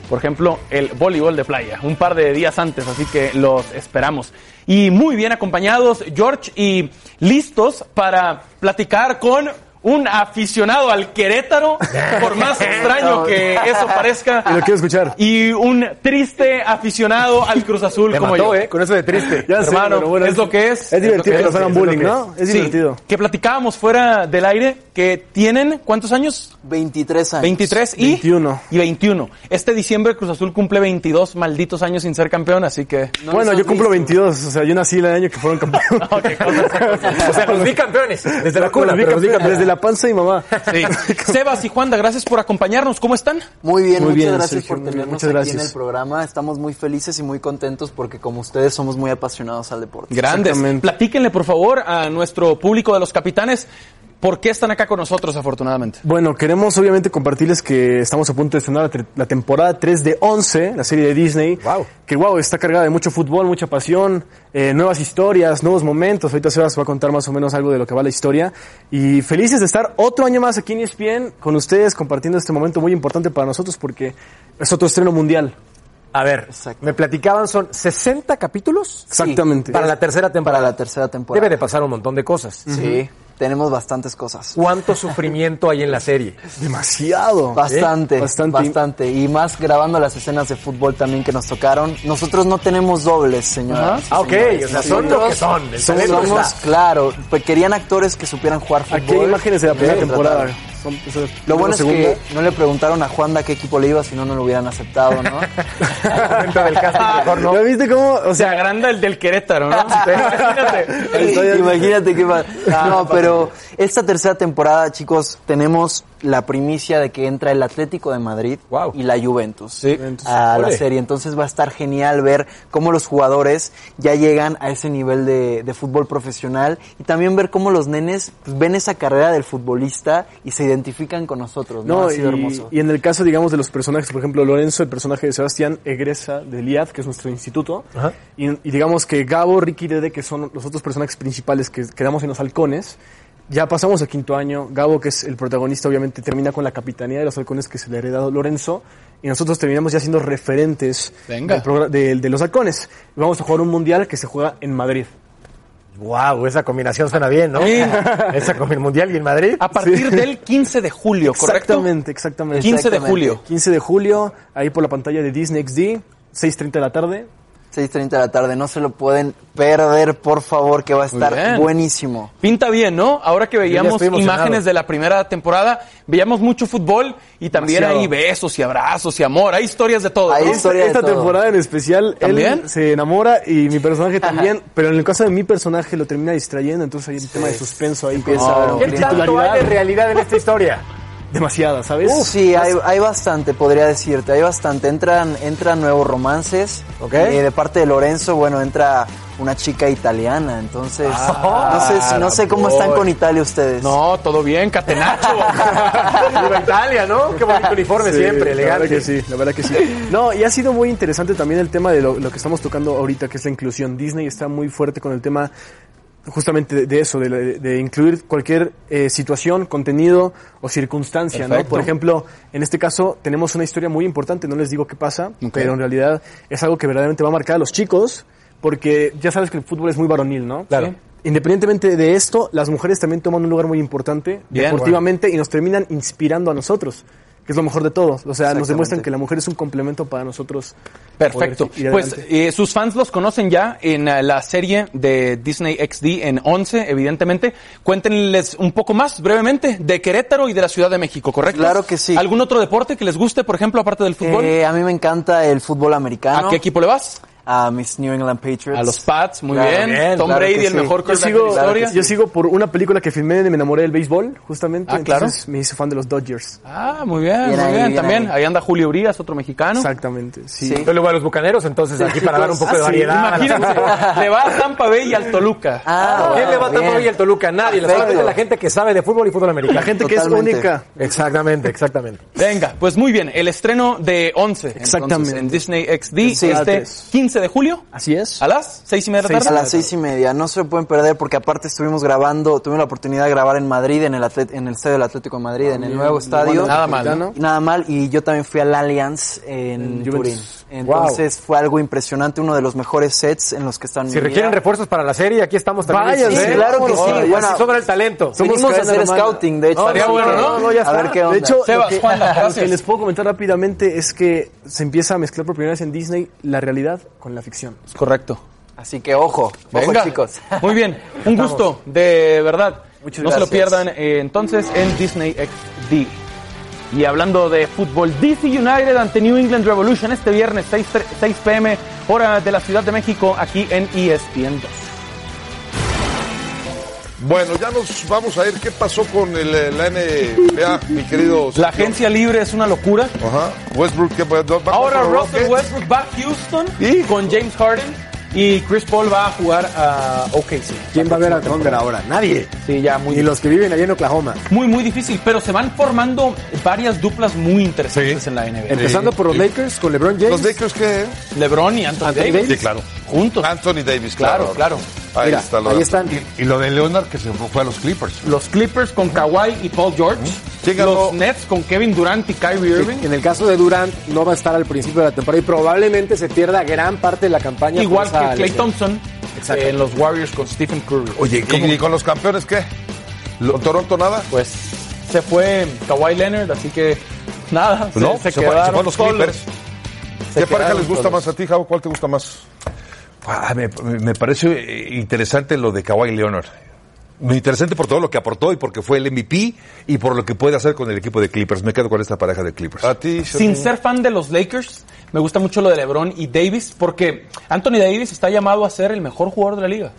Por ejemplo, el voleibol de playa, un par de días antes, así que los esperamos. Y muy bien acompañados, George, y listos para platicar con un aficionado al Querétaro, por más extraño que eso parezca. Y lo quiero escuchar. Y un triste aficionado al Cruz Azul Me como mató, yo. ¿eh? Con eso de triste. Ya Hermano, bueno, es lo que es. Es divertido que nos hagan bullying, ¿no? Es Sí, divertido. Que platicábamos fuera del aire que tienen, ¿cuántos años? 23 años. 23 y 21. y 21. Este diciembre Cruz Azul cumple 22 malditos años sin ser campeón, así que No bueno, yo cumplo visto. 22, o sea, yo nací el año que fueron campeones. O sea, los bicampeones. Desde la cuna, Los vi pero campeones, bicampeones. desde la panza de mi mamá. sí. Sebas y Juanda, gracias por acompañarnos. ¿Cómo están? Muy bien, Muy muchas bien, gracias Sergio, por tenernos muchas aquí gracias. en el programa. Estamos muy felices y muy contentos porque como ustedes somos muy apasionados al deporte. Grandes. Platíquenle, por favor, a nuestro público de los capitanes por qué están acá con nosotros, afortunadamente. Bueno, queremos obviamente compartirles que estamos a punto de estrenar la, temporada 3 de 11, la serie de Disney. Wow. Que wow, está cargada de mucho fútbol, mucha pasión, eh, nuevas historias, nuevos momentos. Ahorita Sebas va a contar más o menos algo de lo que va la historia. Y felices de estar otro año más aquí en ESPN con ustedes compartiendo este momento muy importante para nosotros porque es otro estreno mundial. A ver, Exacto. me platicaban, son 60 capítulos Exactamente. para la tercera temporada. Para la tercera temporada. Debe de pasar un montón de cosas. Sí, tenemos bastantes cosas. ¿Cuánto sufrimiento hay en la serie? Demasiado. Bastante, Bastante. bastante, Y más grabando las escenas de fútbol también que nos tocaron. Nosotros no tenemos dobles, señoras. Ah, ok, señores. o sea, son lo que Nosotros son. El Somos, claro, pues querían actores que supieran jugar fútbol. Aquí hay imágenes de la primera Sí, temporada. trataron. Son- o sea, Lo bueno es segunda. que no le preguntaron a Juanda qué equipo le iba, si no, no lo hubieran aceptado, ¿no? Al momento del casting, mejor no. ¿Ya viste cómo? O Se sea, agranda el del Querétaro, ¿no? Imagínate. Imagínate qué va. No, pero esta tercera temporada, chicos, tenemos la primicia de que entra el Atlético de Madrid Wow. y la Juventus Sí. a la serie. Entonces va a estar genial ver cómo los jugadores ya llegan a ese nivel de, de fútbol profesional y también ver cómo los nenes pues, ven esa carrera del futbolista y se identifican con nosotros. No, No, ha sido y, hermoso. y en el caso, digamos, de los personajes, por ejemplo, Lorenzo, el personaje de Sebastián, egresa del IAD, que es nuestro instituto. Ajá. Y, y digamos que Gabo, Ricky y Dede, que son los otros personajes principales que quedamos en los halcones, ya pasamos a quinto año. Gabo, que es el protagonista, obviamente termina con la capitanía de los halcones que se le ha heredado Lorenzo. Y nosotros terminamos ya siendo referentes Venga. del de, de los halcones. Vamos a jugar un mundial que se juega en Madrid. Wow, esa combinación suena bien, ¿no? Sí. Esa con el Mundial y en Madrid. A partir del 15 de julio, ¿correcto? Exactamente, exactamente. 15 de julio. 15 de julio, ahí por la pantalla de Disney XD, 6.30 de la tarde. 6.30 de la tarde, no se lo pueden perder, por favor, que va a estar buenísimo. Pinta bien, ¿no? Ahora que veíamos imágenes de la primera temporada, veíamos mucho fútbol y también Demasiado. hay besos y abrazos y amor. Hay historias de todo. Hay ¿no? historia de Esta todo. temporada en especial, ¿También? él se enamora y mi personaje también, pero en el caso de mi personaje lo termina distrayendo, entonces hay un tema de suspenso ahí. Empieza a ¿Qué tanto hay de realidad en esta historia? Demasiada, ¿sabes? Sí, hay, hay bastante, podría decirte, hay bastante. Entran, entran nuevos romances. Ok. Eh, de parte de Lorenzo, bueno, entra una chica italiana, entonces Ah, no sé, si- no sé cómo están con Italia ustedes. No, todo bien, Catenacho. Viva Italia, ¿no? Qué bonito uniforme Sí, siempre, La verdad que sí, la verdad que sí. No, y ha sido muy interesante también el tema de lo, lo que estamos tocando ahorita, que es la inclusión. Disney está muy fuerte con el tema justamente de, eso, de, de- de incluir cualquier eh, situación, contenido o circunstancia, ¿no? Por ejemplo, en este caso tenemos una historia muy importante, no les digo qué pasa, pero en realidad es algo que verdaderamente va a marcar a los chicos, porque ya sabes que el fútbol es muy varonil, ¿no? Claro. Sí. Independientemente de esto, las mujeres también toman un lugar muy importante Bien, deportivamente y nos terminan inspirando a nosotros, que es lo mejor de todo. O sea, nos demuestran que la mujer es un complemento para nosotros. Perfecto. Pues eh, sus fans los conocen ya en eh, la serie de Disney XD en 11, evidentemente. Cuéntenles un poco más, brevemente, de Querétaro y de la Ciudad de México, ¿correcto? Claro que sí. ¿Algún otro deporte que les guste, por ejemplo, aparte del fútbol? Eh, a mí me encanta el fútbol americano. ¿A qué equipo le vas? a mis New England Patriots. A los Pats, muy bien. Tom Brady, el mejor yo sigo, de la historia. Claro. Yo sigo por una película que filmé y me enamoré del béisbol, justamente. Ah, claro. Me hice fan de los Dodgers. Ah, muy bien, muy bien. También ahí. anda Julio Urias, otro mexicano. Exactamente, sí. sí. Yo le voy a los Bucaneros, entonces, aquí para dar un poco de ah, variedad. Imagínense, le va a Tampa Bay y al Toluca. Ah, ah ¿Quién le va a Tampa Bay y al Toluca? Nadie. Solamente la gente que sabe de fútbol y fútbol americano. La gente que es única. Exactamente, exactamente. Venga, pues muy bien. El estreno de 11. Exactamente. en Disney XD este 15 de julio. Así es. ¿A las 6 y media de la tarde? A las 6 y media. No se pueden perder porque aparte estuvimos grabando, tuvimos la oportunidad de grabar en Madrid, en el atlet en el sede del Atlético de Madrid, en el nuevo estadio. nada mal. ¿no? Nada mal. Y yo también fui al Allianz en, Turín. Entonces fue algo impresionante, uno de los mejores sets en los que están. Si requieren refuerzos para la serie, aquí estamos también. Vaya, sí, ¿eh? claro que sí. Bueno, sobra el talento. Somos a hacer scouting, de hecho. Bueno, ¿no? ya está. Ver qué onda. De hecho, Sebas, Juan, lo que les puedo comentar rápidamente es que se empieza a mezclar por primera vez en Disney la realidad con la ficción. Es correcto. Así que ojo, ojo Venga. chicos. Muy bien, un gusto, de verdad. Muchas no se lo pierdan eh, entonces en Disney XD. Y hablando de fútbol, DC United ante New England Revolution este viernes 6, 6 pm, hora de la Ciudad de México, aquí en ESPN 2. Bueno, ya nos vamos a ir. ¿Qué pasó con el, eh, la NBA, mi querido? La agencia libre es una locura. Ajá. Westbrook, ¿qué va Ahora Russell? Westbrook va a Houston ¿Y? con James Harden y Chris Paul va a jugar a OKC. ¿Quién va a ver a Thunder ahora? Nadie. Sí, ya muy Ni los que viven allá en Oklahoma. Muy, muy difícil, pero se van formando varias duplas muy interesantes en la NBA. Empezando por los Lakers con LeBron James. ¿Los Lakers qué? LeBron y Anthony, Anthony Davis. Davis. Sí, claro. Juntos. Anthony Davis, Claro, claro. claro. Ahí Mira, está lo ahí están. Y lo de Leonard que se fue a los Clippers. Los Clippers con Kawhi y Paul George. ¿Quién ganó? Los Nets con Kevin Durant y Kyrie Irving. En el caso de Durant, no va a estar al principio de la temporada y probablemente se pierda gran parte de la campaña. Igual que Clay. Thompson Exacto. en los Warriors con Stephen Curry. Oye, ¿y, y con los campeones qué? ¿Con Toronto nada? Pues se fue Kawhi Leonard, así que nada. no, se, fue, se quedaron los. Clippers. Se ¿Qué pareja les gusta solos. más a ti, Javo? ¿Cuál te gusta más? Ah, me, me parece eh, interesante lo de Kawhi Leonard. Muy interesante por todo lo que aportó y porque fue el MVP y por lo que puede hacer con el equipo de Clippers. Me quedo con esta pareja de Clippers. A ti, Sin ser fan de los Lakers, me gusta mucho lo de LeBron y Davis, porque Anthony Davis está llamado a ser el mejor jugador de la liga.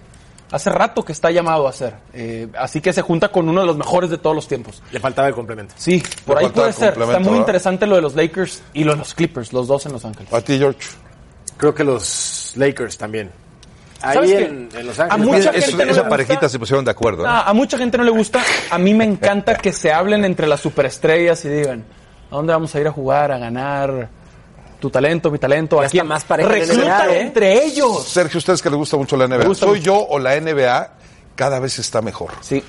Hace rato que está llamado a ser. Eh, así que se junta con uno de los mejores de todos los tiempos. Le faltaba el complemento. Sí, por Le ahí puede ser. Está muy ¿verdad? interesante lo de los Lakers y lo de los Clippers, los dos en Los Ángeles. A ti, George. Creo que los Lakers también. Ahí en, en Los A Ángeles. mucha Es- gente no le esa gusta. parejita se pusieron de acuerdo. ¿eh? Ah, a mucha gente no le gusta. A mí me encanta que se hablen entre las superestrellas y digan, ¿a dónde vamos a ir a jugar, a ganar? Tu talento, mi talento. Ya ¿A quién? más pareja NBA, ¿eh? entre ellos. Sergio, ¿ustedes que les gusta mucho la NBA? ¿Soy mucho. yo o la NBA cada vez está mejor? Sí,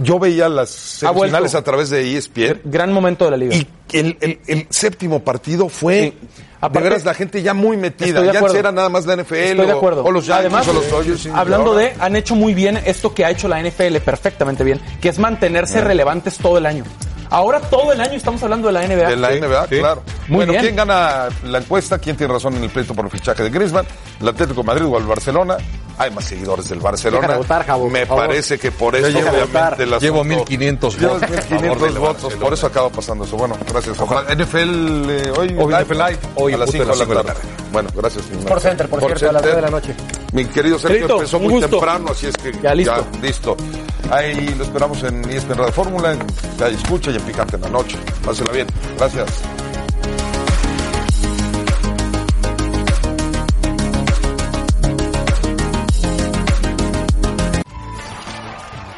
Yo veía las semifinales a través de ESPN gran momento de la liga. y el, el- el séptimo partido fue... Sí. De Aparte- veras, la gente ya muy metida. Estoy de Ya antes era nada más la NFL Estoy de o- acuerdo. o, los Yankees Además, o los Dodgers. hablando de, han hecho muy bien esto que ha hecho la NFL perfectamente bien, que es mantenerse relevantes todo el año. Ahora todo el año estamos hablando de la NBA. De la NBA, claro. Muy bueno, bien. ¿quién gana la encuesta? ¿Quién tiene razón en el pleito por el fichaje de Griezmann? ¿El Atlético de Madrid o el Barcelona? Hay más seguidores del Barcelona. De votar, Jabo, Me por parece que por eso, llevo- obviamente, el llevo asunto- 1500 Llevas votos a favor 1500 del votos, por eso acaba pasando eso. Bueno, gracias. Ojalá. NFL eh, hoy, Hoy live, NFL Live, hoy a las a 5 punto de la de las tarde. Bueno, gracias. Por Center, por Sport cierto, a las Center. 9 de la noche. Mi querido Sergio empezó un muy gusto. temprano, así es que Ya, listo. listo. Ahí lo esperamos en ESPN Radio Fórmula, en Calle Escucha y en Picante en la noche. Pásela bien. Gracias.